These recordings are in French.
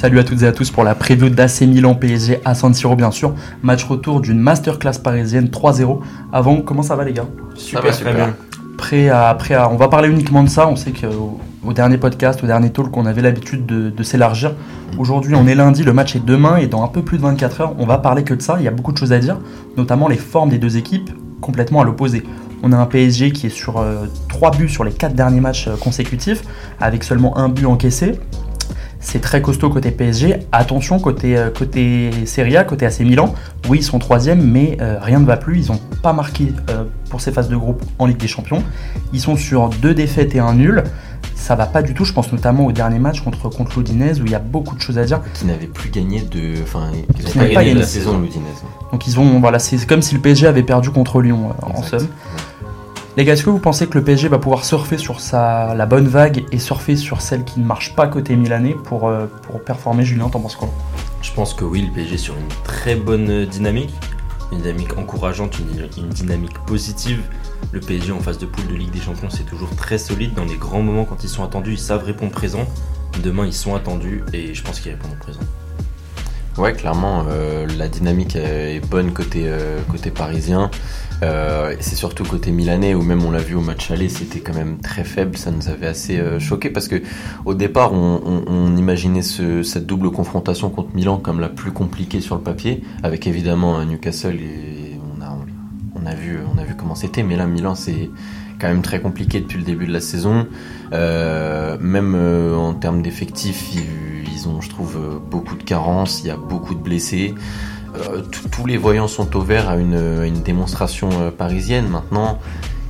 Salut à toutes et à tous pour la preview d'AC Milan PSG à San Siro bien sûr. Match retour d'une masterclass parisienne 3-0. Avant, comment ça va les gars? Super, super bien. Prêt à, prêt à, on va parler uniquement de ça. On sait qu'au au dernier podcast, au dernier talk, on avait l'habitude de, de s'élargir. Aujourd'hui, on est lundi, le match est demain et dans un peu plus de 24 heures, on va parler que de ça. Il y a beaucoup de choses à dire, notamment les formes des deux équipes complètement à l'opposé. On a un PSG qui est sur euh, 3 buts sur les 4 derniers matchs euh, consécutifs, avec seulement un but encaissé. C'est très costaud côté PSG. Attention côté, euh, côté Serie A, côté AC Milan. Oui, ils sont troisième, mais euh, rien ne va plus. Ils n'ont pas marqué euh, pour ces phases de groupe en Ligue des Champions. Ils sont sur deux défaites et un nul. Ça va pas du tout. Je pense notamment au dernier match contre, contre l'Udinese où il y a beaucoup de choses à dire. Qui n'avait plus gagné de. Enfin, Qui n'avait pas gagné de la saison, l'Udinese. Donc ils ont, voilà, c'est comme si le PSG avait perdu contre Lyon en somme. Les gars, est-ce que vous pensez que le PSG va pouvoir surfer sur sa, la bonne vague et surfer sur celle qui ne marche pas côté milanais pour, euh, pour performer Julien, t'en penses quoi? Je pense que oui, le PSG est sur une très bonne dynamique, une dynamique encourageante, une, une dynamique positive. Le PSG en phase de poule de Ligue des Champions, c'est toujours très solide. Dans les grands moments, quand ils sont attendus, ils savent répondre présent. Demain, ils sont attendus et je pense qu'ils répondront présent. Ouais, clairement, euh, la dynamique euh, est bonne côté, euh, côté parisien. Euh, c'est surtout côté milanais où même on l'a vu au match aller, c'était quand même très faible. Ça nous avait assez euh, choqué parce que au départ, on, imaginait ce- cette double confrontation contre Milan comme la plus compliquée sur le papier, avec évidemment un Newcastle et on a, on a vu, on a vu comment c'était. Mais là, Milan, c'est quand même très compliqué depuis le début de la saison. Euh, même euh, en termes d'effectifs, ils, ont, je trouve, euh, beaucoup de carences. Il y a beaucoup de blessés. Euh, tous les voyants sont au vert à une, démonstration euh, parisienne. Maintenant,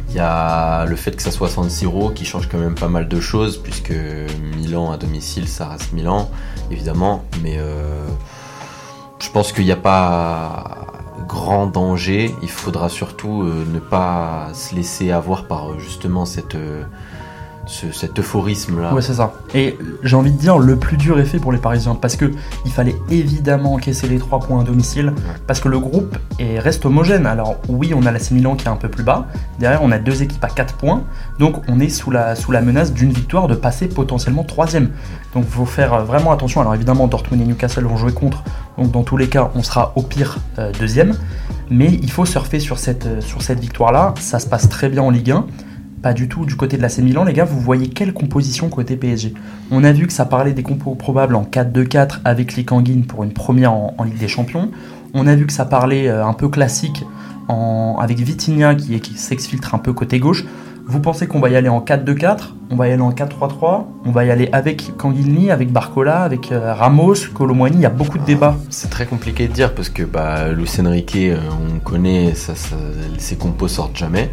il y a le fait que ça soit San Siro qui change quand même pas mal de choses, puisque Milan à domicile, ça reste Milan, évidemment. Mais euh, je pense qu'il n'y a pas grand danger. Il faudra surtout ne pas se laisser avoir par justement cette, ce- cet euphorisme-là. Ouais, c'est ça. Et j'ai envie de dire, le plus dur est fait pour les Parisiens parce que il fallait évidemment encaisser les 3 points à domicile parce que le groupe est, reste homogène. Alors, oui, on a l'AC Milan qui est un peu plus bas. Derrière, on a deux équipes à 4 points. Donc, on est sous la, sous la menace d'une victoire de passer potentiellement troisième. Donc, il faut faire vraiment attention. Alors, évidemment, Dortmund et Newcastle vont jouer contre. Donc, dans tous les cas, on sera au pire euh, deuxième. Mais il faut surfer sur cette, euh, sur cette victoire-là. Ça se passe très bien en Ligue 1. Pas du tout du côté de l'AC Milan, les gars. Vous voyez quelle composition côté PSG On a vu que ça parlait des compos probables en 4-2-4 avec Lee Kangin pour une première en, Ligue des Champions. On a vu que ça parlait euh, un peu classique avec Vitinha qui s'exfiltre un peu côté gauche. Vous pensez qu'on va y aller en 4-2-4 On va y aller en 4-3-3 On va y aller avec Kangini, avec Barcola, avec euh, Ramos, Colomwani? Il y a beaucoup de débats. C'est très compliqué de dire parce que bah, Luis Enrique, euh, on connaît, ses compos sortent jamais.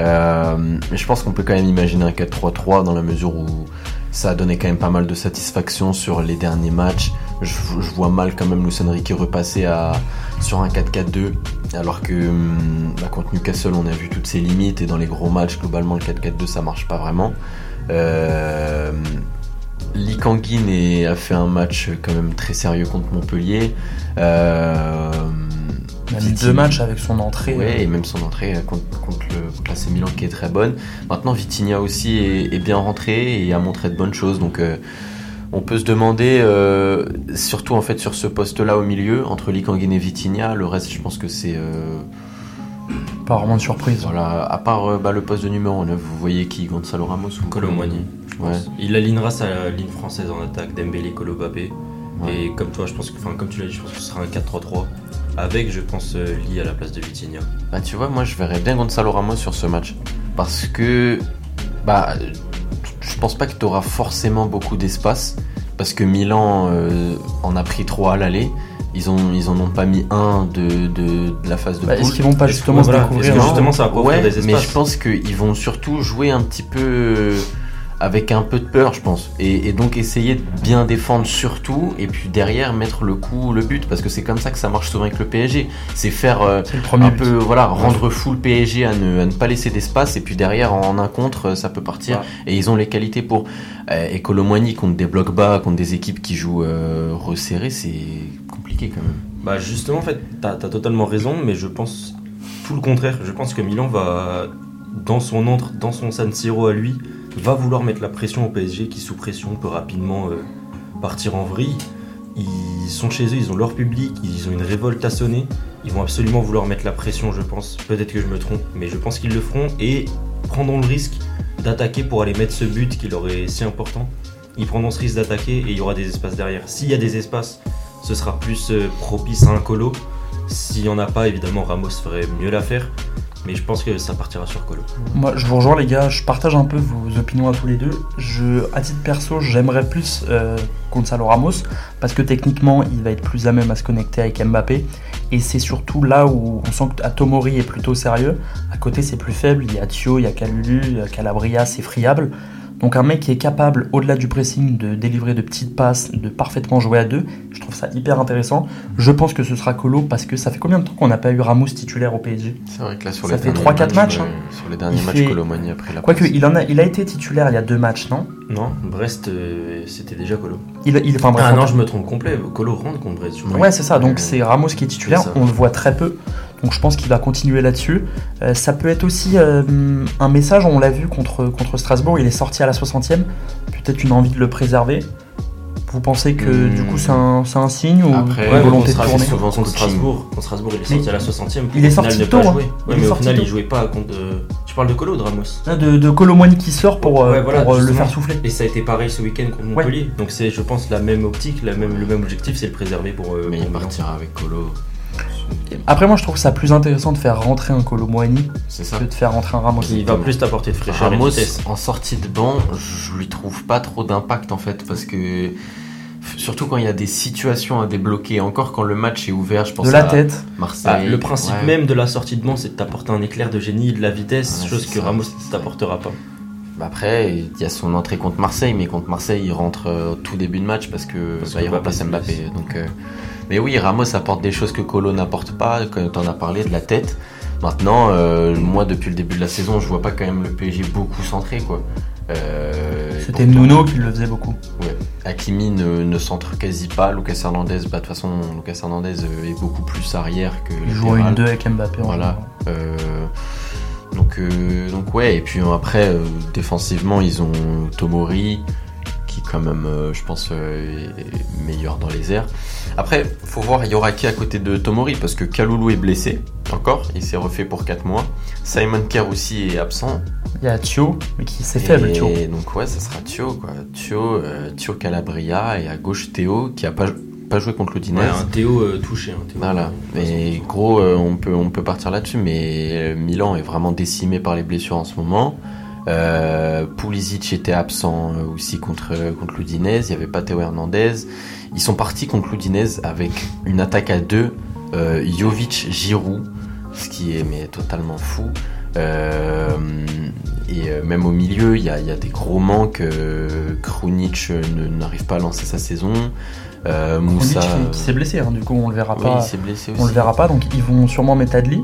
Euh, mais je pense qu'on peut quand même imaginer un 4-3-3 dans la mesure où ça a donné quand même pas mal de satisfaction sur les derniers matchs. Je, je vois mal quand même Luis Enrique repasser à, sur un 4-4-2 alors que hum, bah, contre Newcastle on a vu toutes ses limites et dans les gros matchs globalement le 4-4-2 ça marche pas vraiment. Euh, Lee Kangin a fait un match quand même très sérieux contre Montpellier. Euh, Il a mis Vitinha- deux matchs avec son entrée. Ouais, euh, et même son entrée contre, contre le contre Milan qui est très bonne. Maintenant, Vitinha aussi est, est bien rentré et a montré de bonnes choses. Donc, euh, on peut se demander, euh, surtout en fait sur ce poste-là au milieu, entre Likangin et Vitinha, le reste, je pense que c'est euh, Pas vraiment de surprise. voilà. À part euh, bah, le poste de numéro 9, vous voyez qui, Gonzalo Ramos ou pense. Ouais. Il alignera sa ligne française en attaque, Dembélé, Colobapé. Ouais. Et comme toi, je pense que, enfin, comme tu l'as dit, je pense que ce sera un 4-3-3. Avec, je pense, euh, Lee à la place de Vitinha. Bah tu vois, moi je verrais bien Gonzalo Ramos sur ce match. Parce que, bah, pense pas que tu auras forcément beaucoup d'espace. Parce que Milan euh, en a pris 3 à l'aller. Ils, ont, ils en ont pas mis un de, de, de la phase de Bah, poule. Est-ce qu'ils vont pas justement voilà, découvrir hein justement, ça va pas Ouais, offrir des mais espaces je pense qu'ils vont surtout jouer un petit peu euh, avec un peu de peur, je pense. Et, et donc essayer de bien défendre surtout, et puis derrière mettre le coup, le but, parce que c'est comme ça que ça marche souvent avec le PSG. C'est faire euh, C'est le premier un but. peu, voilà, rendre fou le PSG à ne, à ne pas laisser d'espace, et puis derrière en un contre, ça peut partir. Ouais. Et ils ont les qualités pour. Euh, et Colomwani contre des blocs bas, contre des équipes qui jouent euh, resserrées, c'est compliqué quand même. Bah justement, en fait, t'as as totalement raison, mais je pense tout le contraire. Je pense que Milan va, dans son entre, dans son San Siro à lui, va vouloir mettre la pression au PSG qui, sous pression, peut rapidement euh, partir en vrille. Ils sont chez eux, ils ont leur public, ils ont une révolte à sonner. Ils vont absolument vouloir mettre la pression, je pense. Peut-être que je me trompe, mais je pense qu'ils le feront et prendront le risque d'attaquer pour aller mettre ce but qui leur est si important. Ils prendront ce risque d'attaquer et il y aura des espaces derrière. S'il y a des espaces, ce sera plus euh, propice à un colo. S'il n'y en a pas, évidemment, Ramos ferait mieux l'affaire. Mais je pense que ça partira sur Colo. Moi, je vous rejoins les gars, je partage un peu vos opinions à tous les deux. Je, à titre perso, j'aimerais plus euh, Gonzalo Ramos parce que techniquement, il va être plus à même à se connecter avec Mbappé. Et c'est surtout là où on sent que Tomori est plutôt sérieux. À côté, c'est plus faible. Il y a Thio, il y a Calulu, Calabria, c'est friable. Donc un mec qui est capable, au-delà du pressing, de délivrer de petites passes, de parfaitement jouer à deux, je trouve ça hyper intéressant. Je pense que ce sera Colo parce que ça fait combien de temps qu'on n'a pas eu Ramos titulaire au PSG C'est vrai que là sur Ça les fait derniers 3-4 matchs, euh, hein. Sur les derniers Il matchs, fait- Colomani a pris la Quoique, il, en a, il a été titulaire il y a deux matchs, non? Non, Brest, euh, c'était déjà Colo. il, il, enfin, bref, ah non, je me trompe complet. Colo rentre contre Brest. je crois. Ouais, c'est ça. Donc c'est Ramos qui est titulaire. On le voit très peu. Donc je pense qu'il va continuer là-dessus. Euh, ça peut être aussi euh, un message. On l'a vu contre, contre Strasbourg. Il est sorti à la 60e. Peut-être une envie de le préserver. Vous pensez que Hmm. du coup c'est un, c'est un signe ou Après, Ouais, volonté de tourner souvent Contre coaching. Strasbourg, contre Strasbourg, il est sorti Mais à la 60ème. il est Au sorti final, ne tôt, pas hein. jouer. Ouais, mais au final, tôt. il jouait pas contre. Tu parles de Colo ou de Ramos? Ah, de, de Colomboigny qui sort pour, euh, Ouais, voilà, pour, le faire souffler. Et ça a été pareil ce week-end contre Montpellier. Donc c'est, je pense, la même optique, la même, le même objectif, c'est le préserver pour. euh, Mais pour il partira avec Colo. Après moi je trouve ça plus intéressant de faire rentrer un Colomboigny C'est ça. que de faire rentrer un Ramos. Il va plus t'apporter de fraîcheur et de Ramos, en sortie de banc, je lui trouve pas trop d'impact en fait, parce que surtout quand il y a des situations à débloquer, encore quand le match est ouvert, je pense De la à tête. Marseille. Bah, le principe ouais. même de la sortie de banc, c'est de t'apporter un éclair de génie, de la vitesse, Ouais, chose que ça, Ramos t'apportera pas. Bah Après, il y a son entrée contre Marseille, mais contre Marseille, il rentre euh, au tout début de match parce que Parce bah, que il remplace Mbappé se Mbappé. Donc, euh, mais oui, Ramos apporte des choses que Colo n'apporte pas, quand t'en as parlé, de la tête. Maintenant, euh, moi, depuis le début de la saison, je vois pas quand même le PSG beaucoup centré, quoi. Euh, C'était Nuno qui le faisait beaucoup. Ouais. Hakimi ne, ne centre quasi pas. Lucas Hernandez, bah, de toute façon, Lucas Hernandez euh, est beaucoup plus arrière que Il joue une 2 avec Mbappé. en Voilà. Euh, donc, euh, donc ouais, et puis euh, après, euh, défensivement, ils ont Tomori, qui quand même, euh, je pense, euh, est meilleur dans les airs. Après, faut voir, il y aura qui à côté de Tomori, parce que Kaloulou est blessé, encore, il s'est refait pour 4 mois. Simon Kerr aussi est absent. Il y a Thio, mais qui c'est Et faible Thio. donc ouais, ça sera Thio, quoi. Thio, euh, Thio Calabria, et à gauche Théo, qui a pas, pas joué contre l'Udinese. Ouais, un Théo euh, touché. Un Théo, Voilà, mais gros, euh, on, peut, on peut partir là-dessus, mais Milan est vraiment décimé par les blessures en ce moment. Euh, Pulisic était absent euh, aussi contre, contre l'Udinese, il n'y avait pas Théo Hernandez. Ils sont partis contre l'Udinese avec une attaque à deux, euh, Jovic, Giroud, ce qui est mais totalement fou. Euh, et euh, même au milieu, il y a, il y a des gros manques. Euh, Krunic euh, n'arrive pas à lancer sa saison. Euh, Krunic Moussa, qui, qui s'est blessé, hein, du coup on le verra oui, pas. il s'est blessé aussi. On le verra pas, donc ils vont sûrement mettre Adli,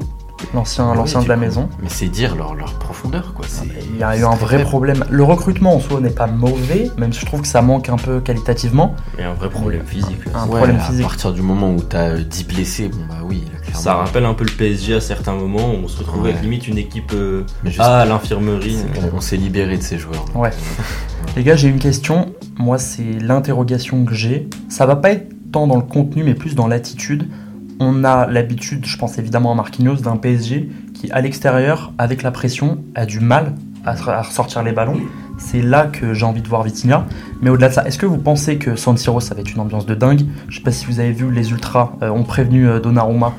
l'ancien Oui, l'ancien de la coup. maison. Mais c'est dire leur, leur profondeur, quoi. c'est- Il y a eu un vrai faible. problème. Le recrutement en soi n'est pas mauvais, même si je trouve que ça manque un peu qualitativement. Et un vrai problème physique. Un Ouais, problème à physique. partir du moment où t'as euh, 10 blessés, bon bah oui, clairement. Ça rappelle un peu le PSG à certains moments. où On se retrouve Ouais. avec limite une équipe euh, A à l'infirmerie. on, s'est libéré de ces joueurs. donc, Ouais. euh, Les gars, j'ai une question. Moi, c'est l'interrogation que j'ai. Ça va pas être tant dans le contenu, mais plus dans l'attitude. On a l'habitude, je pense évidemment à Marquinhos, d'un PSG qui, à l'extérieur, avec la pression, a du mal à, à ressortir les ballons. C'est là que j'ai envie de voir Vitinha. Mais au-delà de ça, est-ce que vous pensez que San Siro, ça va être une ambiance de dingue? Je sais pas si vous avez vu, les Ultras euh, ont prévenu euh, Donnarumma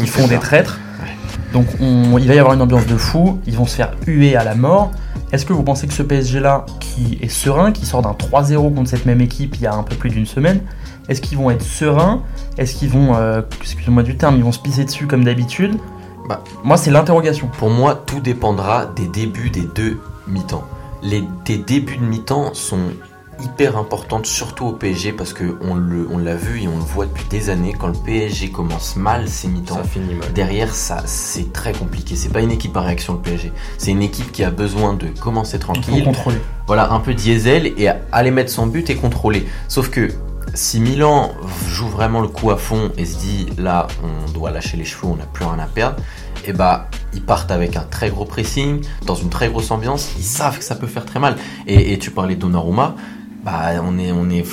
qu'ils font des traîtres. Ouais. Donc on- il va y avoir une ambiance de fou, ils vont se faire huer à la mort. Est-ce que vous pensez que ce PSG-là, qui est serein, qui sort d'un 3-0 contre cette même équipe il y a un peu plus d'une semaine, est-ce qu'ils vont être sereins? Est-ce qu'ils vont, euh, excusez-moi du terme, ils vont se pisser dessus comme d'habitude? Bah. Moi, c'est l'interrogation. Pour moi, tout dépendra des débuts des deux mi-temps. Les débuts de mi-temps sont hyper importantes, surtout au PSG, parce que on le, on l'a vu et on le voit depuis des années. Quand le PSG commence mal ses mi-temps. Derrière ça, c'est très compliqué. C'est pas une équipe à réaction le PSG. C'est une équipe qui a besoin de commencer tranquille, contrôler. voilà, un peu diesel et aller mettre son but et contrôler. Sauf que si Milan joue vraiment le coup à fond et se dit là, on doit lâcher les chevaux, on n'a plus rien à perdre, et bah ils partent avec un très gros pressing, dans une très grosse ambiance. Ils savent que ça peut faire très mal. Et, et tu parlais de Donnarumma, bah on est, on est,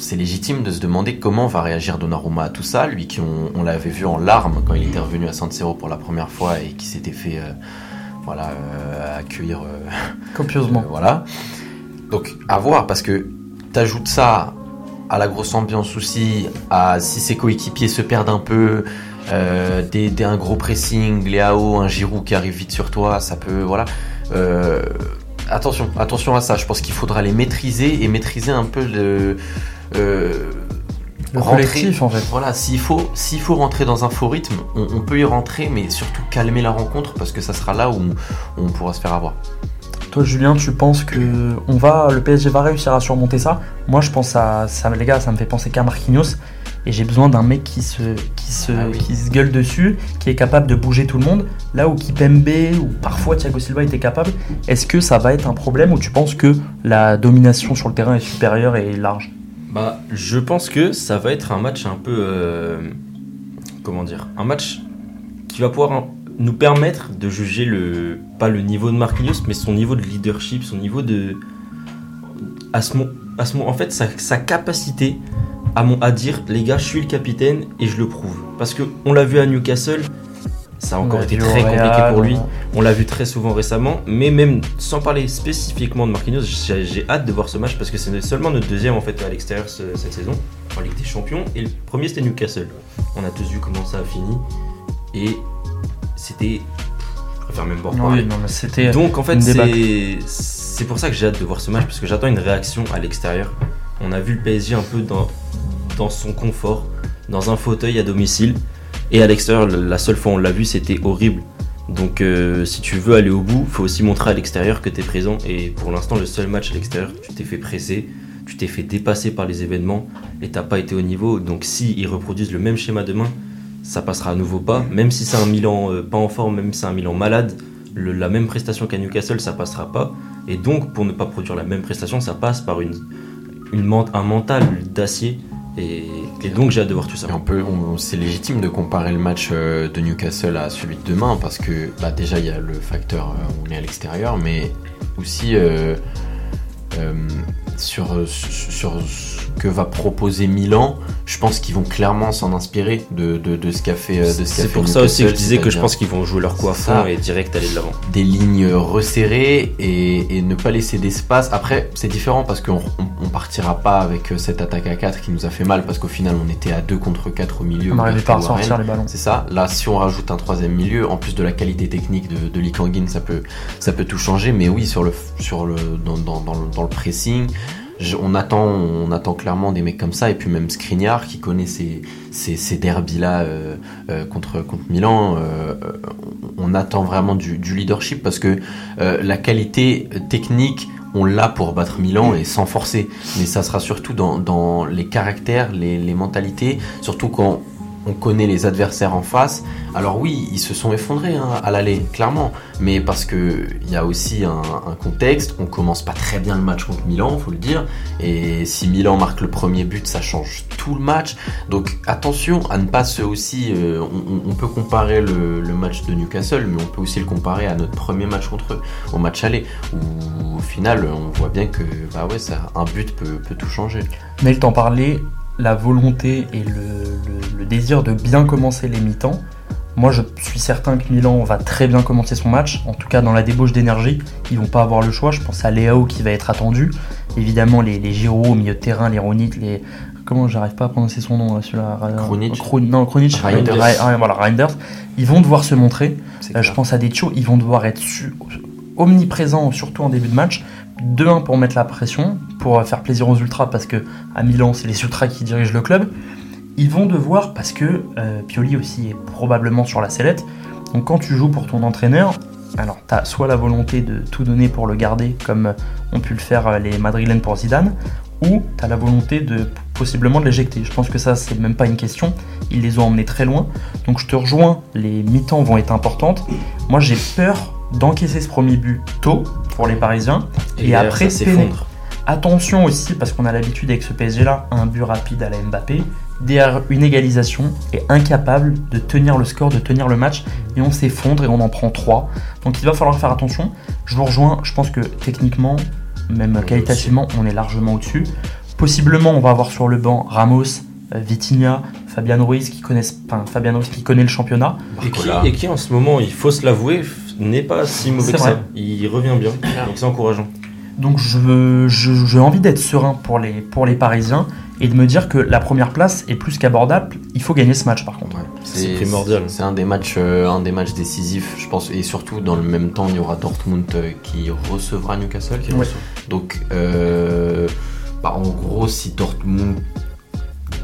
c'est légitime de se demander comment va réagir Donnarumma à tout ça, lui qui on, l'avait vu en larmes quand il était revenu à San Siro pour la première fois et qui s'était fait euh, voilà euh, accueillir copieusement. voilà. Donc à voir parce que t'ajoutes ça à la grosse ambiance aussi, à si ses coéquipiers se perdent un peu, des, un gros pressing, Léao, un Giroud qui arrive vite sur toi, ça peut voilà. Attention, attention à ça. Je pense qu'il faudra les maîtriser et maîtriser un peu le euh, le collectif en fait. Voilà, s'il faut, s'il faut rentrer dans un faux rythme, on, peut y rentrer, mais surtout calmer la rencontre parce que ça sera là où on, pourra se faire avoir. Toi, Julien, tu penses que on va, le PSG va réussir à surmonter ça? Moi, je pense à ça, les gars, ça me fait penser qu'à Marquinhos. Et j'ai besoin d'un mec qui se, qui, se, ah qui se gueule dessus, qui est capable de bouger tout le monde. Là où Kipembe ou parfois Thiago Silva était capable, est-ce que ça va être un problème ou tu penses que la domination sur le terrain est supérieure et large? Bah, je pense que ça va être un match un peu. Euh, comment dire Un match qui va pouvoir nous permettre de juger le. Pas le niveau de Marquinhos, mais son niveau de leadership, son niveau de. À ce, à ce, en fait, sa, capacité à, mon, à dire les gars, je suis le capitaine et je le prouve. Parce que on l'a vu à Newcastle, ça a encore été très compliqué pour lui. On l'a vu très souvent récemment. Mais même sans parler spécifiquement de Marquinhos, j'ai hâte de voir ce match parce que c'est seulement notre deuxième en fait à l'extérieur cette saison en Ligue des Champions. Et le premier c'était Newcastle. On a tous vu comment ça a fini. Et c'était. Je préfère même pas c'était Donc en fait, c'est pour ça que j'ai hâte de voir ce match parce que j'attends une réaction à l'extérieur. On a vu le PSG un peu dans, son confort, dans un fauteuil à domicile. Et à l'extérieur, la seule fois où on l'a vu, c'était horrible. Donc euh, si tu veux aller au bout, faut aussi montrer à l'extérieur que tu es présent. Et pour l'instant, le seul match à l'extérieur, tu t'es fait presser, tu t'es fait dépasser par les événements et t'as pas été au niveau. Donc si ils reproduisent le même schéma demain, ça passera à nouveau pas. Même si c'est un Milan euh, pas en forme, même si c'est un Milan malade, la même prestation qu'à Newcastle, ça passera pas. Et donc pour ne pas produire la même prestation, ça passe par une, un mental d'acier et, donc j'ai hâte de voir tout ça. c'est légitime de comparer le match euh, de Newcastle à celui de demain parce que bah, déjà il y a le facteur euh, on est à l'extérieur, mais aussi euh, sur, sur ce que va proposer Milan, je pense qu'ils vont clairement s'en inspirer de, de, ce qu'a fait. C'est pour ça aussi que je disais que je pense qu'ils vont jouer leur coup à fond et direct aller de l'avant. Des lignes resserrées et, et ne pas laisser d'espace. Après, c'est différent parce qu'on on, partira pas avec cette attaque à 4 qui nous a fait mal parce qu'au final on était à 2 contre 4 au milieu. On n'arrivait pas à sortir les ballons. C'est ça. Là, si on rajoute un troisième milieu, en plus de la qualité technique de, de Lee ça peut, ça peut tout changer. Mais oui, sur le, sur le, dans, dans, dans, dans le pressing on, attend, on attend clairement des mecs comme ça, et puis même Skriniar qui connaît ces, ces, ces derbys-là euh, euh, contre, contre Milan, euh, on attend vraiment du, leadership parce que la qualité technique, on l'a pour battre Milan et sans forcer, mais ça sera surtout dans, les caractères, les mentalités, surtout quand on connaît les adversaires en face. Alors oui, ils se sont effondrés hein, à l'aller, clairement. Mais parce que il y a aussi un, contexte. On commence pas très bien le match contre Milan, faut le dire. Et si Milan marque le premier but, ça change tout le match. Donc attention à ne pas se aussi. Euh, on, peut comparer le, match de Newcastle, mais on peut aussi le comparer à notre premier match contre eux, au match aller, où au final on voit bien que bah ouais, ça, un but peut, tout changer. Mais t'en parlait, la volonté et le, désir de bien commencer les mi-temps. Moi, je suis certain que Milan va très bien commencer son match. En tout cas, dans la débauche d'énergie, ils vont pas avoir le choix. Je pense à Léo qui va être attendu. Évidemment, les, les Giro au milieu de terrain, les Ronit, les. Comment j'arrive pas à prononcer son nom celui-là Non, Kronic. Voilà, Reinders. Ils vont devoir se montrer. Euh, je pense à Decho. Ils vont devoir être omniprésents, surtout en début de match. De 1 pour mettre la pression, pour faire plaisir aux ultras, parce que à Milan, c'est les ultras qui dirigent le club. Ils vont devoir, parce que euh, Pioli aussi est probablement sur la sellette. Donc quand tu joues pour ton entraîneur, alors tu as soit la volonté de tout donner pour le garder, comme ont pu le faire euh, les Madrilènes pour Zidane, ou tu as la volonté de possiblement de l'éjecter. Je pense que ça, c'est même pas une question. Ils les ont emmenés très loin. Donc je te rejoins, les mi-temps vont être importantes. Moi, j'ai peur d'encaisser ce premier but tôt pour les Parisiens et, après s'effondre. Attention aussi, parce qu'on a l'habitude avec ce PSG-là, un but rapide à la Mbappé, derrière une égalisation, et incapable de tenir le score, de tenir le match, et on s'effondre et on en prend 3. Donc il va falloir faire attention. Je vous rejoins, je pense que techniquement, même qualitativement, on est largement au-dessus Possiblement, on va avoir sur le banc Ramos, euh, Vitinha, Fabian Ruiz qui connaissent, enfin, Fabian Ruiz qui connaît le championnat. Et qui, et qui, en ce moment, il faut se l'avouer, n'est pas si mauvais que vrai. ça. Il revient bien, donc c'est encourageant. Donc je- je- j'ai envie d'être serein pour les, pour les Parisiens et de me dire que la première place est plus qu'abordable. Il faut gagner ce match par contre. Ouais, C'est primordial. C'est un des matchs, euh, un des matchs décisifs, je pense, et surtout dans le même temps, il y aura Dortmund euh, qui recevra Newcastle. qui Ouais. reçoit. Donc, euh, bah, en gros, si Dortmund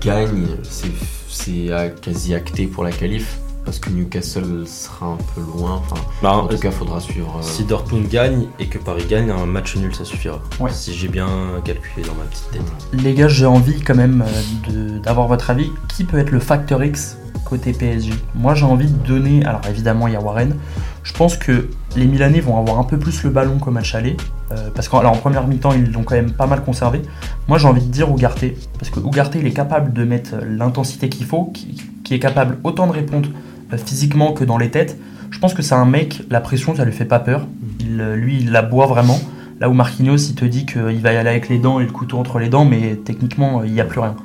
gagne, c'est c'est quasi acté pour la qualif, parce que Newcastle sera un peu loin. Enfin, Bah, en tout cas, faudra suivre. euh, Si Dortmund gagne et que Paris gagne, un match nul ça suffira. Ouais. Si j'ai bien calculé dans ma petite tête. Les gars, j'ai envie quand même euh, d'avoir votre avis. Qui peut être le facteur X côté PSG Moi, j'ai envie de donner. Alors, évidemment, il y a Warren. Je pense que les Milanais vont avoir un peu plus le ballon qu'au match aller. euh, parce qu'en en première mi-temps, ils l'ont quand même pas mal conservé. Moi, j'ai envie de dire Ugarte. Parce que Ugarte, il est capable de mettre l'intensité qu'il faut, qui, qui est capable autant de répondre euh, physiquement que dans les têtes. Je pense que c'est un mec, la pression, ça lui fait pas peur. Euh, lui, il la boit vraiment. Là où Marquinhos, il te dit qu'il va y aller avec les dents et le couteau entre les dents, mais techniquement, il n'y a plus rien.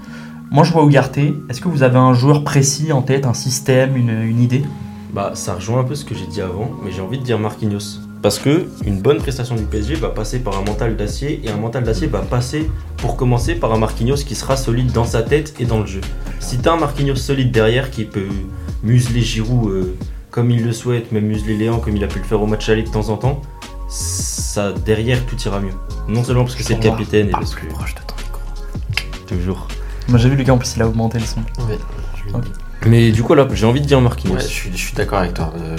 Moi, je vois Ugarte. Est-ce que vous avez un joueur précis en tête, un système, une, une idée? Bah, ça rejoint un peu ce que j'ai dit avant, mais j'ai envie de dire Marquinhos. Parce que une bonne prestation du PSG va passer par un mental d'acier, et un mental d'acier va passer, pour commencer, par un Marquinhos qui sera solide dans sa tête et dans le jeu. Si t'as un Marquinhos solide derrière qui peut museler Giroud euh, comme il le souhaite, même museler Léon comme il a pu le faire au match aller de temps en temps, ça derrière tout ira mieux. Non seulement parce que c'est le capitaine et parce que plus proche de ton micro. toujours. Moi, j'ai vu Lucas, en plus, il a augmenté le son. Ok. Mais du coup là, j'ai envie de dire Marquinhos. Ouais, je suis, d'accord avec toi. Euh,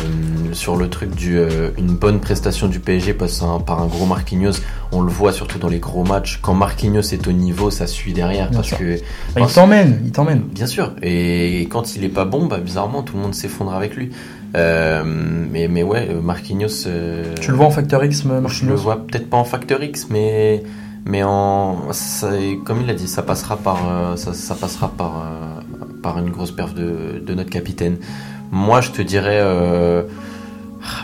sur le truc du euh, une bonne prestation du PSG passe un- par un gros Marquinhos, on le voit surtout dans les gros matchs. Quand Marquinhos est au niveau, ça suit derrière Bien parce sûr. que Bah, il t'emmène, il t'emmène. bien sûr. Et quand il est pas bon, bah, bizarrement tout le monde s'effondre avec lui. Euh, mais mais ouais, Marquinhos. euh, Tu le vois en facteur X, Je le Marquinhos vois peut-être pas en facteur X, mais mais en ça- comme il a dit, ça passera par euh, ça, ça passera par euh, par une grosse perf de, de notre capitaine. Moi, je te dirais euh,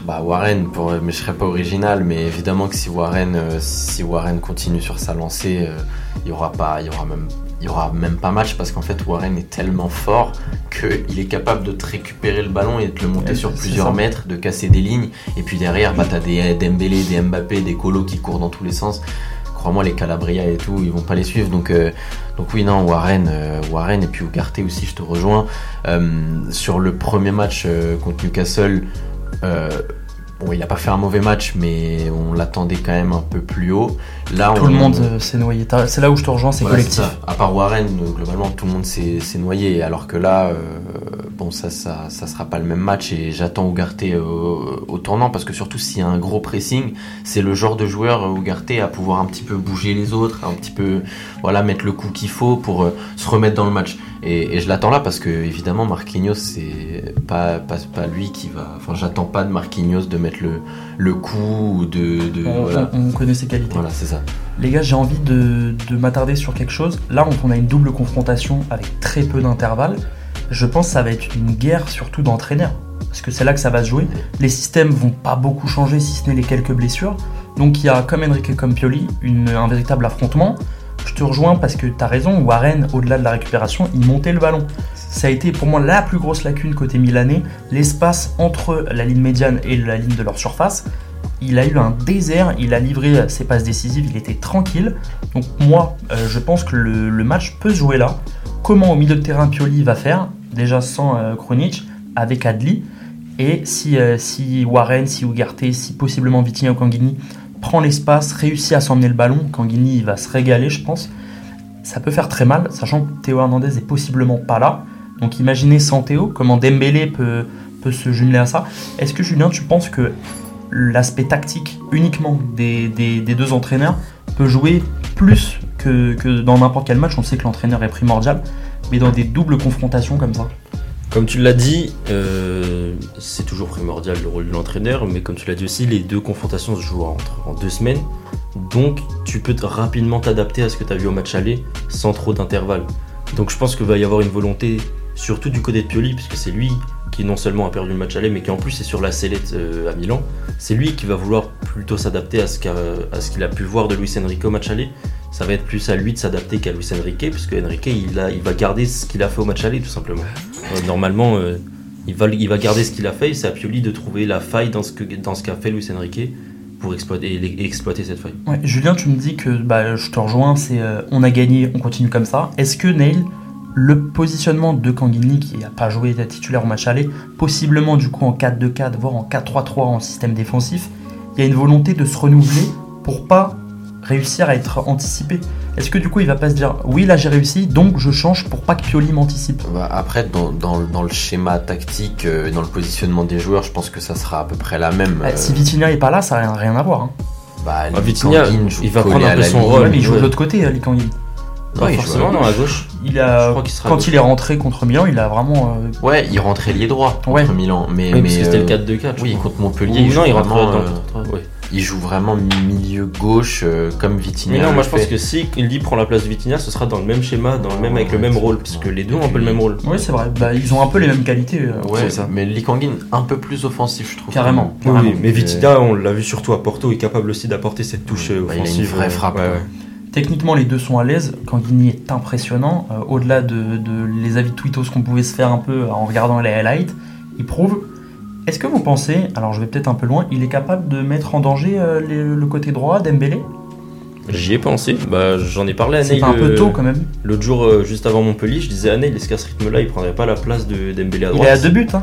bah Warren, pour, mais je serais pas original, mais évidemment que si Warren euh, si Warren continue sur sa lancée, euh, il y aura pas il y aura même il y aura même pas match parce qu'en fait Warren est tellement fort qu'il est capable de te récupérer le ballon et de te le monter Ouais, sur plusieurs ça. mètres, de casser des lignes et puis derrière bah t'as des Dembélé, des Mbappé, des Colo qui courent dans tous les sens. Crois-moi les Calabria et tout, ils vont pas les suivre donc euh, donc oui non Warren euh, Warren et puis Ugarte aussi je te rejoins Euh, sur le premier match contre Newcastle Bon, il a pas fait un mauvais match, mais on l'attendait quand même un peu plus haut. Là, Tout on- le monde euh, s'est noyé. C'est là où je te rejoins, c'est voilà, collectif. À part Warren, euh, globalement, tout le monde s'est noyé. Alors que là, euh, bon, ça, ça, ça sera pas le même match et j'attends euh, au tournant parce que surtout s'il y a un gros pressing, c'est le genre de joueur Ugarte à pouvoir un petit peu bouger les autres, un petit peu, voilà, mettre le coup qu'il faut pour euh, se remettre dans le match. Et, et je l'attends là parce que évidemment Marquinhos c'est pas, pas pas lui qui va. Enfin, j'attends pas de Marquinhos de mettre le le coup ou de, de On, voilà. on- on connaît ses qualités. Voilà, c'est ça. Les gars, j'ai envie de, de m'attarder sur quelque chose. Là, on a une double confrontation avec très peu d'intervalle. Je pense que ça va être une guerre surtout d'entraîneurs. Parce que c'est là que ça va se jouer. Les systèmes vont pas beaucoup changer si ce n'est les quelques blessures. Donc il y a comme Enrique comme Pioli un véritable affrontement. Je te rejoins parce que tu as raison, Warren, au-delà de la récupération, il montait le ballon. Ça a été pour moi la plus grosse lacune côté milanais, l'espace entre la ligne médiane et la ligne de leur surface. Il a eu un désert, il a livré ses passes décisives, il était tranquille. Donc moi, euh, je pense que le, match peut se jouer là. Comment au milieu de terrain Pioli va faire Déjà sans euh, avec Adli. Et si, euh, si Warren, si Ugarte, si possiblement Vitinha ou Kanguini prend l'espace, réussit à s'emmener le ballon, Kanguini il va se régaler je pense. Ça peut faire très mal, sachant que Théo Hernandez est possiblement pas là. Donc imaginez sans Théo, comment Dembélé peut se jumeler à ça. Est-ce que Julien, tu penses que l'aspect tactique uniquement des, deux entraîneurs peut jouer plus que, dans n'importe quel match On sait que l'entraîneur est primordial, mais dans des doubles confrontations comme ça. Comme tu l'as dit, euh, c'est toujours primordial le rôle de l'entraîneur, mais comme tu l'as dit aussi, les deux confrontations se jouent entre, en deux semaines. Donc tu peux rapidement t'adapter à ce que tu as vu au match aller sans trop d'intervalle. Donc je pense qu'il va y avoir une volonté, surtout du côté de Pioli, puisque c'est lui qui non seulement a perdu le match aller, mais qui en plus est sur la sellette euh, à Milan. C'est lui qui va vouloir plutôt s'adapter à ce qu'a- à ce qu'il a pu voir de Luis Enrique au match aller. ça va être plus à lui de s'adapter qu'à Luis Enrique, puisque Enrique il, a, il va garder ce qu'il a fait au match aller tout simplement. Euh, normalement, euh, il, va, il va garder ce qu'il a fait et c'est à Pioli de trouver la faille dans ce qu'a dans fait Luis Enrique pour exploiter, exploiter cette faille. Julien, tu me dis que bah, je te rejoins, c'est on a gagné, on continue comme ça. Est-ce que Neil, le positionnement de Kanguini qui n'a pas joué titulaire au match aller, possiblement du coup en 4-2-4, voire en 4-3-3 en système défensif, il y a une volonté de se renouveler pour pas réussir à être anticipé Est-ce que du coup il va pas se dire oui là j'ai réussi donc je change pour pas que Pioli m'anticipe? Bah, après, dans, dans- dans le schéma tactique, euh, dans le positionnement des joueurs, je pense que ça sera à peu près la même. Bah, euh, Si Vitinha est pas là, ça n'a rien, rien à voir. hein. bah, Ah, Vitinha, il va prendre un peu son rôle. Il joue de l'autre côté, Lee Kangin. Non, joue forcément, à non, gauche. à gauche. Il a, Je crois qu'il sera quand gauche. il est rentré contre Milan, il a vraiment. euh, Ouais, il rentrait lié droit contre Ouais. Milan. Mais, Oui, mais, parce que c'était euh, le 4-2-4. je Oui, crois. contre Montpellier, Ou non, joue il rentre vraiment, dans euh, le 4-3. ouais. il joue vraiment milieu gauche euh, comme Vitinha. Mais non, moi je pense que si Lee prend la place de Vitinha, ce sera dans le même schéma, dans le même, avec le même rôle, exactement. puisque les deux ont un peu le même rôle. Oui, c'est vrai. Bah, ils ont un peu les mêmes qualités. euh, Ouais, ça. mais Lee Kangin un peu plus offensif, je trouve. Carrément. Oui, mais Vitinha, on l'a vu surtout à Porto, est capable aussi d'apporter cette touche euh, Bah, il a une offensive. vraie euh, frappe. Techniquement, les deux sont à l'aise. Kanguini est impressionnant. Euh, Au-delà de, de les avis tweetos qu'on pouvait se faire un peu en regardant les highlights, il prouve. Est-ce que vous pensez, alors je vais peut-être un peu loin, il est capable de mettre en danger euh, les- le côté droit d'Embélé? J'y ai pensé, bah, j'en ai parlé à un peu euh, tôt quand même. l'autre jour, euh, juste avant Montpellier, je disais à est-ce qu'à ce rythme-là, il prendrait pas la place de Dembélé à Il droite? est à deux buts. Hein.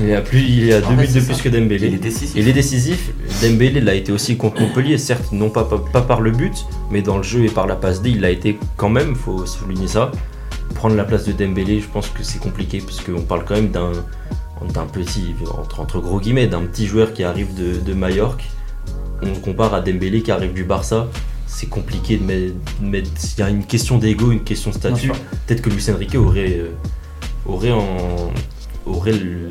Il est à, plus, il à deux buts c'est de ça. plus que Il est Dembélé. décisif. Il est décisif. Dembélé l'a été aussi contre Montpellier, certes non pas, pas, pas par le but, mais dans le jeu et par la passe D, il l'a été quand même, faut souligner ça. Prendre la place de Dembélé, je pense que c'est compliqué, parce qu'on parle quand même d'un d'un petit, entre, entre gros guillemets, d'un petit joueur qui arrive de, de Majorque. On le compare à Dembélé qui arrive du Barça. C'est compliqué de mettre, de mettre- Il y a une question d'ego, une question de statut. Peut-être que Luis Enrique aurait, euh, aurait, en, aurait le,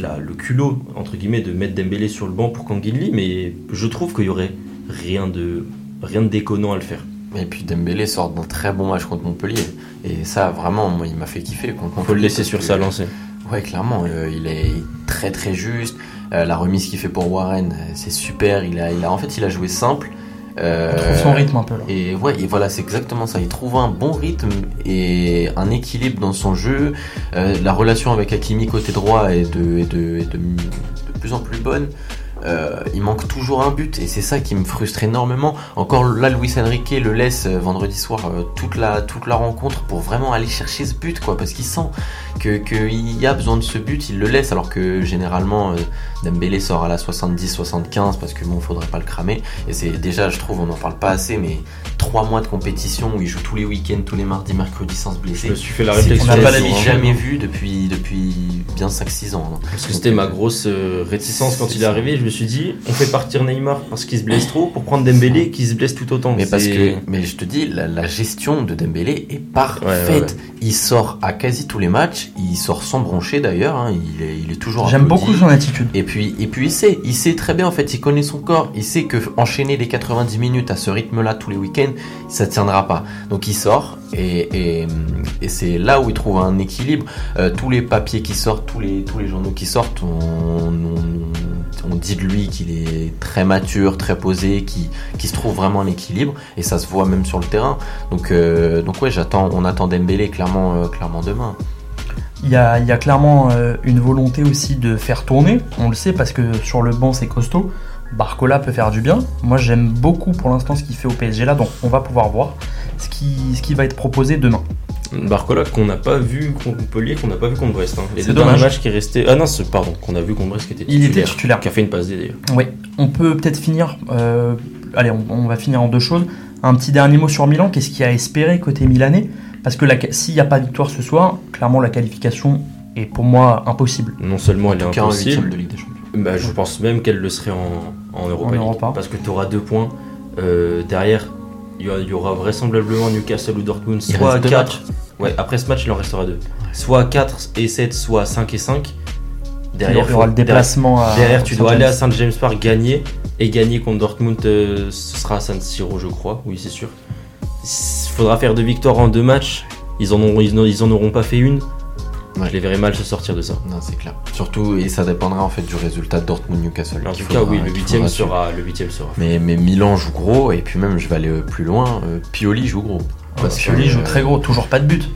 la- le culot, entre guillemets, de mettre Dembélé sur le banc pour Kanguinli, mais je trouve qu'il y aurait rien de, rien de déconnant à le faire. Et puis Dembélé sort d'un très bon match contre Montpellier. Et ça, vraiment, moi, il m'a fait kiffer contre Faut le laisser sur que- sa lancée. Ouais, clairement, euh, il est très très juste. Euh, la remise qu'il fait pour Warren, euh, c'est super. Il a, il a, en fait, il a joué simple. Euh, Il trouve son rythme un peu là. Et ouais, et voilà, c'est exactement ça. Il trouve un bon rythme et un équilibre dans son jeu. Euh, la relation avec Hakimi côté droit est de, est de, est de, de plus en plus bonne. Euh, il manque toujours un but et c'est ça qui me frustre énormément. Encore là, Luis Enrique le laisse euh, vendredi soir euh, toute la toute la rencontre pour vraiment aller chercher ce but quoi, parce qu'il sent que qu'il y a besoin de ce but, il le laisse alors que généralement Dembélé sort à la 70-75 parce que bon, faudrait pas le cramer. Et c'est déjà, je trouve, on n'en parle pas assez, mais trois mois de compétition où il joue tous les week-ends, tous les mardis, mercredis sans se Je blesser. me suis fait la réflexion. on n'a pas jamais vu depuis depuis bien 5-6 ans. hein. Parce que c'était ma grosse euh, réticence quand il est arrivé. Je me suis dit, on fait partir Neymar parce qu'il se blesse trop pour prendre Dembélé qui se blesse tout autant. Mais parce que, mais je te dis, la, la gestion de Dembélé est parfaite. Ouais, ouais, ouais. Il sort à quasi tous les matchs. Il sort sans broncher d'ailleurs. hein. Il, est, il est toujours. J'aime beaucoup son attitude. Et puis, et puis il sait, il sait très bien en fait, il connaît son corps, il sait que enchaîner les 90 minutes à ce rythme-là tous les week-ends, ça tiendra pas. Donc il sort et, c'est là où il trouve un équilibre. Euh, tous les papiers qui sortent, tous les, tous les journaux qui sortent, on, on, dit de lui qu'il est très mature, très posé, qui, se trouve vraiment un équilibre et ça se voit même sur le terrain. Donc, euh, donc ouais, j'attends, on attend Dembélé clairement, euh, clairement demain. Il y a, il y a clairement euh, une volonté aussi de faire tourner. On le sait parce que sur le banc c'est costaud. Barcola peut faire du bien. Moi j'aime beaucoup pour l'instant ce qu'il fait au PSG là, donc on va pouvoir voir ce qui, ce qui va être proposé demain. Barcola qu'on n'a pas vu contre Montpellier, qu'on n'a pas vu contre Brest. Hein. Les C'est deux derniers dommage. matchs qui restaient. Ah non, c'est- pardon, qu'on a vu contre Brest qui était Il titulaire. était titulaire. Qui a fait une passe D d'ailleurs. Oui, on peut peut-être finir. euh, allez, on, on va finir en deux choses. Un petit dernier mot sur Milan. Qu'est-ce qu'il y a à espérer côté milanais? Parce que la- s'il n'y a pas de victoire ce soir, clairement la qualification est pour moi impossible. Non seulement elle est impossible, de Ligue des Champions. Bah, je pense même qu'elle le serait en, en Europa En League. Europa. Parce que tu auras deux points. Euh, derrière, il y, y aura vraisemblablement Newcastle ou Dortmund, Il soit reste deux 4. Ouais, après ce match, il en restera deux. Soit 4 et 7, soit 5 et 5. Derrière, il y aura le déplacement à. Derrière, tu dois aller à Saint James Park gagner et gagner contre Dortmund. euh, ce sera à San Siro, je crois. Oui, c'est sûr. Il faudra faire deux victoires en deux matchs. Ils en, auront, ils n'en- ils en auront pas fait une. Ouais. Je les verrais mal se sortir de ça. Non, c'est clair. Surtout, et ça dépendra en fait du résultat de Dortmund-Newcastle. En tout cas, oui, le huitième sera, le huitième sera. Mais, mais Milan joue gros, et puis même, je vais aller plus loin, euh, Pioli joue gros. Parce que, Pioli joue euh, très gros, toujours pas de but.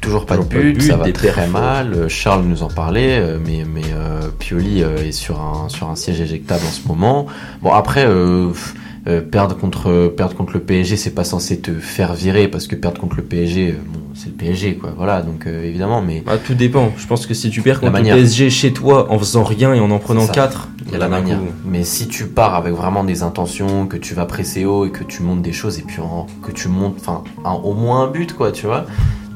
Toujours pas Toujours de pas de but, ça va des très mal. Euh, Charles nous en parlait, mais, mais euh, Pioli est sur un, sur un siège éjectable en ce moment. Bon, après, euh, pff, euh, perdre, contre, perdre contre le PSG, c'est pas censé te faire virer, parce que perdre contre le PSG, euh, bon, c'est le PSG, quoi. Voilà, donc euh, évidemment, mais Ah, tout dépend. Je pense que si tu perds contre manière. le PSG chez toi en faisant rien et en en prenant ça. 4, il y a la manière. Mais si tu pars avec vraiment des intentions, que tu vas presser haut et que tu montes des choses, et puis en- que tu montes, enfin, au moins un but, quoi, tu vois.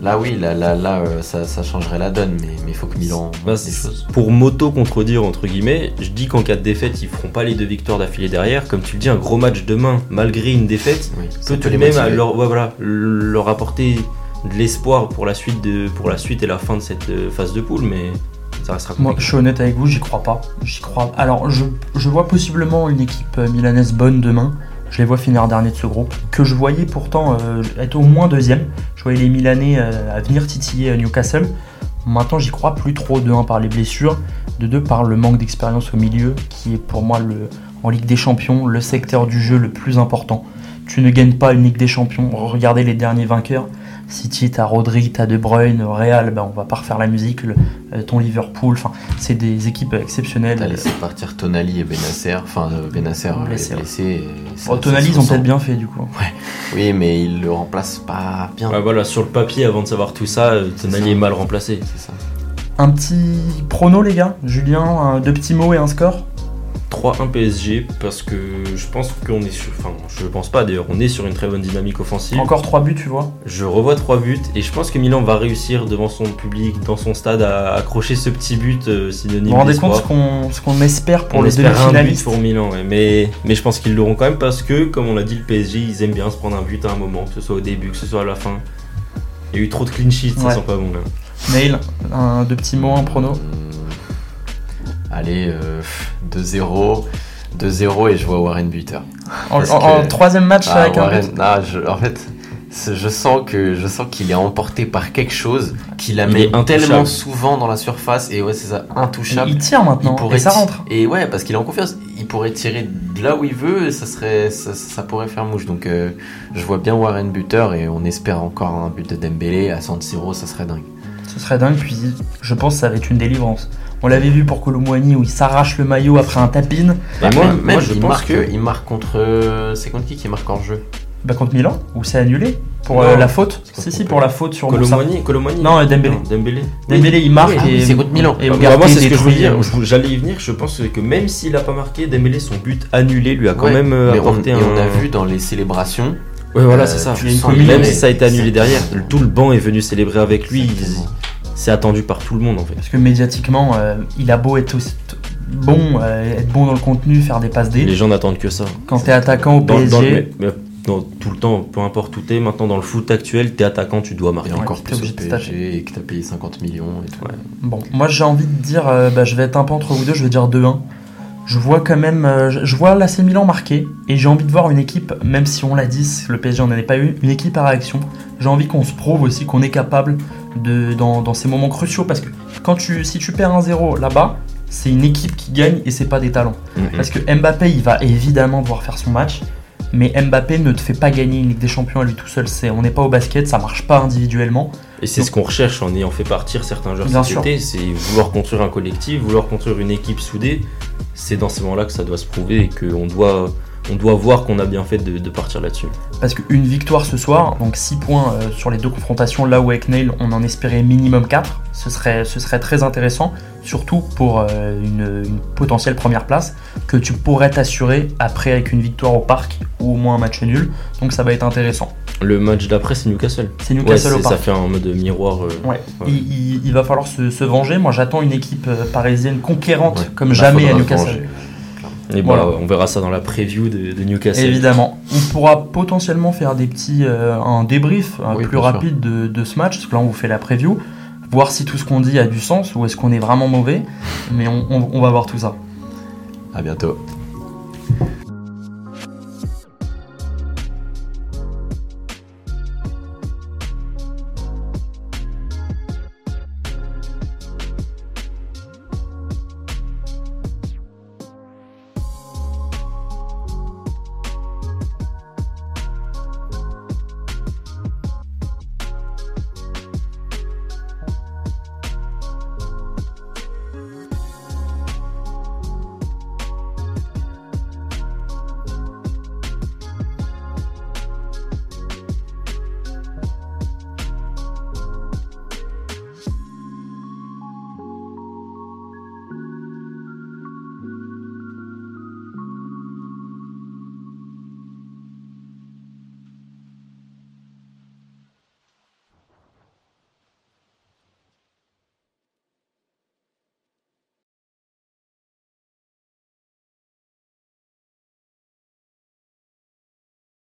Là, oui, là, là, là euh, ça, ça changerait la donne, mais mais il faut que Milan Bah, des choses. pour m'auto-contredire, entre guillemets, je dis qu'en cas de défaite, ils feront pas les deux victoires d'affilée derrière. Comme tu le dis, un gros match demain, malgré une défaite, Oui, peut tout de les même leur, ouais, voilà, leur apporter de l'espoir pour la suite de, pour la suite et la fin de cette euh, phase de poule, mais ça restera Moi, compliqué. je suis honnête avec vous, j'y crois pas. J'y crois. Alors, je, je vois possiblement une équipe euh, milanaise bonne demain. Je les vois finir dernier de ce groupe. Que je voyais pourtant euh, être au moins deuxième. Je voyais les Milanais euh, à venir titiller euh, Newcastle. Maintenant, j'y crois plus trop. De 1 par les blessures, de 2 par le manque d'expérience au milieu, qui est pour moi en Ligue des Champions le secteur du jeu le plus important. Tu ne gagnes pas une Ligue des Champions. Regardez les derniers vainqueurs. City, t'as Rodri, t'as De Bruyne, Real, ben on va pas refaire la musique, le- euh, ton Liverpool, enfin c'est des équipes exceptionnelles. T'as laissé partir Tonali et Benasser, enfin euh, Benasser euh, Blessé, est blessé. et ça- Bon, Tonali, ils ont peut-être bien fait du coup. Oui, mais il le remplace pas bien. Ouais, voilà, sur le papier, avant de savoir tout ça, Tonali ça. est mal remplacé. C'est ça. Un petit prono les gars, Julien, deux petits mots et un score 3-1 PSG parce que je pense qu'on est sur. Enfin, je pense pas d'ailleurs, on est sur une très bonne dynamique offensive. Encore trois buts tu vois Je revois 3 buts et je pense que Milan va réussir devant son public, dans son stade, à accrocher ce petit but euh, Vous synonyme vous rendez d'espoir. compte ce qu'on ce qu'on espère pour On les espère un but demi-finalistes pour Milan, ouais. mais, mais je pense qu'ils l'auront quand même parce que, comme on l'a dit, le PSG, ils aiment bien se prendre un but à un moment, que ce soit au début, que ce soit à la fin. Il y a eu trop de clean sheets, ça Ouais. sent pas bon là. Neil, un, deux petits mots, un prono Hum, Allez, euh, 2-0. 2-0 et je vois Warren buteur. en, parce en- que- en troisième match Ah, avec un Warren, but ah, je- en fait, je sens que je sens qu'il est emporté par quelque chose qui Il l'amène est intouchable. tellement souvent dans la surface et ouais c'est ça intouchable. Il tire maintenant et ça rentre. Et ouais, parce qu'il est en confiance. Il pourrait tirer de là où il veut, et ça serait, ça, ça pourrait faire mouche. Donc, euh, je vois bien Warren buteur et on espère encore un but de Dembélé à San Siro, ça serait dingue. Ce serait dingue, puis je pense que ça va être une délivrance. On l'avait vu pour Colomboigny où il s'arrache le maillot après un tapine. Et moi, même, moi, je il pense marque, que- il marque contre. euh, C'est contre qui qui marque en jeu Bah, contre Milan, où c'est annulé pour Non, euh, la faute. Si, si, pour la faute sur. Colomani, Colomani Non, Dembélé. Dembélé. Dembélé, il marque oui, et c'est contre Milan. Et Bah, moi, c'est ce que je détruit, dire. euh, J'allais y venir. Je pense que même s'il a pas marqué, Dembélé, son but annulé, lui a quand Ouais, même euh, mais on, apporté et un. on a vu dans les célébrations. Ouais, voilà, euh, c'est ça. Même qu'il si ça a été annulé derrière, tout le banc est venu célébrer avec lui. C'est attendu par tout le monde en fait. Parce que médiatiquement, euh, il a beau être aussi bon, euh, être bon dans le contenu, faire des passes D. Les gens n'attendent que ça. Quand t'es attaquant au Dans, PSG, dans le- mais- mais dans tout le temps, peu importe où t'es, maintenant dans le foot actuel, t'es attaquant, tu dois marquer. Et encore t'es plus au obligé de se PSG et que t'as payé 50 millions et tout. bon, moi j'ai envie de dire, euh, bah, je vais être un peu entre vous deux, je vais dire 2-1. Je vois quand même, euh, je- je vois l'AC Milan marqué et j'ai envie de voir une équipe, même si on l'a dit, le PSG n'en avait pas eu, une équipe à réaction. J'ai envie qu'on se prouve aussi qu'on est capable de, dans, dans ces moments cruciaux parce que quand tu, si tu perds 1-0 là-bas, c'est une équipe qui gagne et c'est pas des talents. Mhm. Parce que Mbappé, il va évidemment devoir faire son match, mais Mbappé ne te fait pas gagner une Ligue des Champions à lui tout seul. C'est, on n'est pas au basket, ça marche pas individuellement. Et c'est ce qu'on recherche en ayant fait partir certains joueurs Bien cet sûr. été, c'est vouloir construire un collectif, vouloir construire une équipe soudée. C'est dans ces moments-là que ça doit se prouver et qu'on doit, on doit voir qu'on a bien fait de, de partir là-dessus. Parce qu'une victoire ce soir, donc 6 points euh, sur les deux confrontations, là où avec Nail on en espérait minimum 4, ce serait, ce serait très intéressant, surtout pour euh, une, une potentielle première place que tu pourrais t'assurer après avec une victoire au parc ou au moins un match nul. Donc ça va être intéressant. Le match d'après, c'est Newcastle. C'est Newcastle au ça parc. fait un mode miroir. euh, Ouais. Ouais. Il, il- il va falloir se, se venger. Moi j'attends une équipe parisienne conquérante Ouais. comme jamais à Newcastle. venger. Et bon, Voilà. on verra ça dans la preview de, de Newcastle. Évidemment. On pourra potentiellement faire des petits, euh, un débrief Oui, plus rapide de, de ce match, parce que là on vous fait la preview, voir si tout ce qu'on dit a du sens ou est-ce qu'on est vraiment mauvais, mais on- on- on va voir tout ça. À bientôt.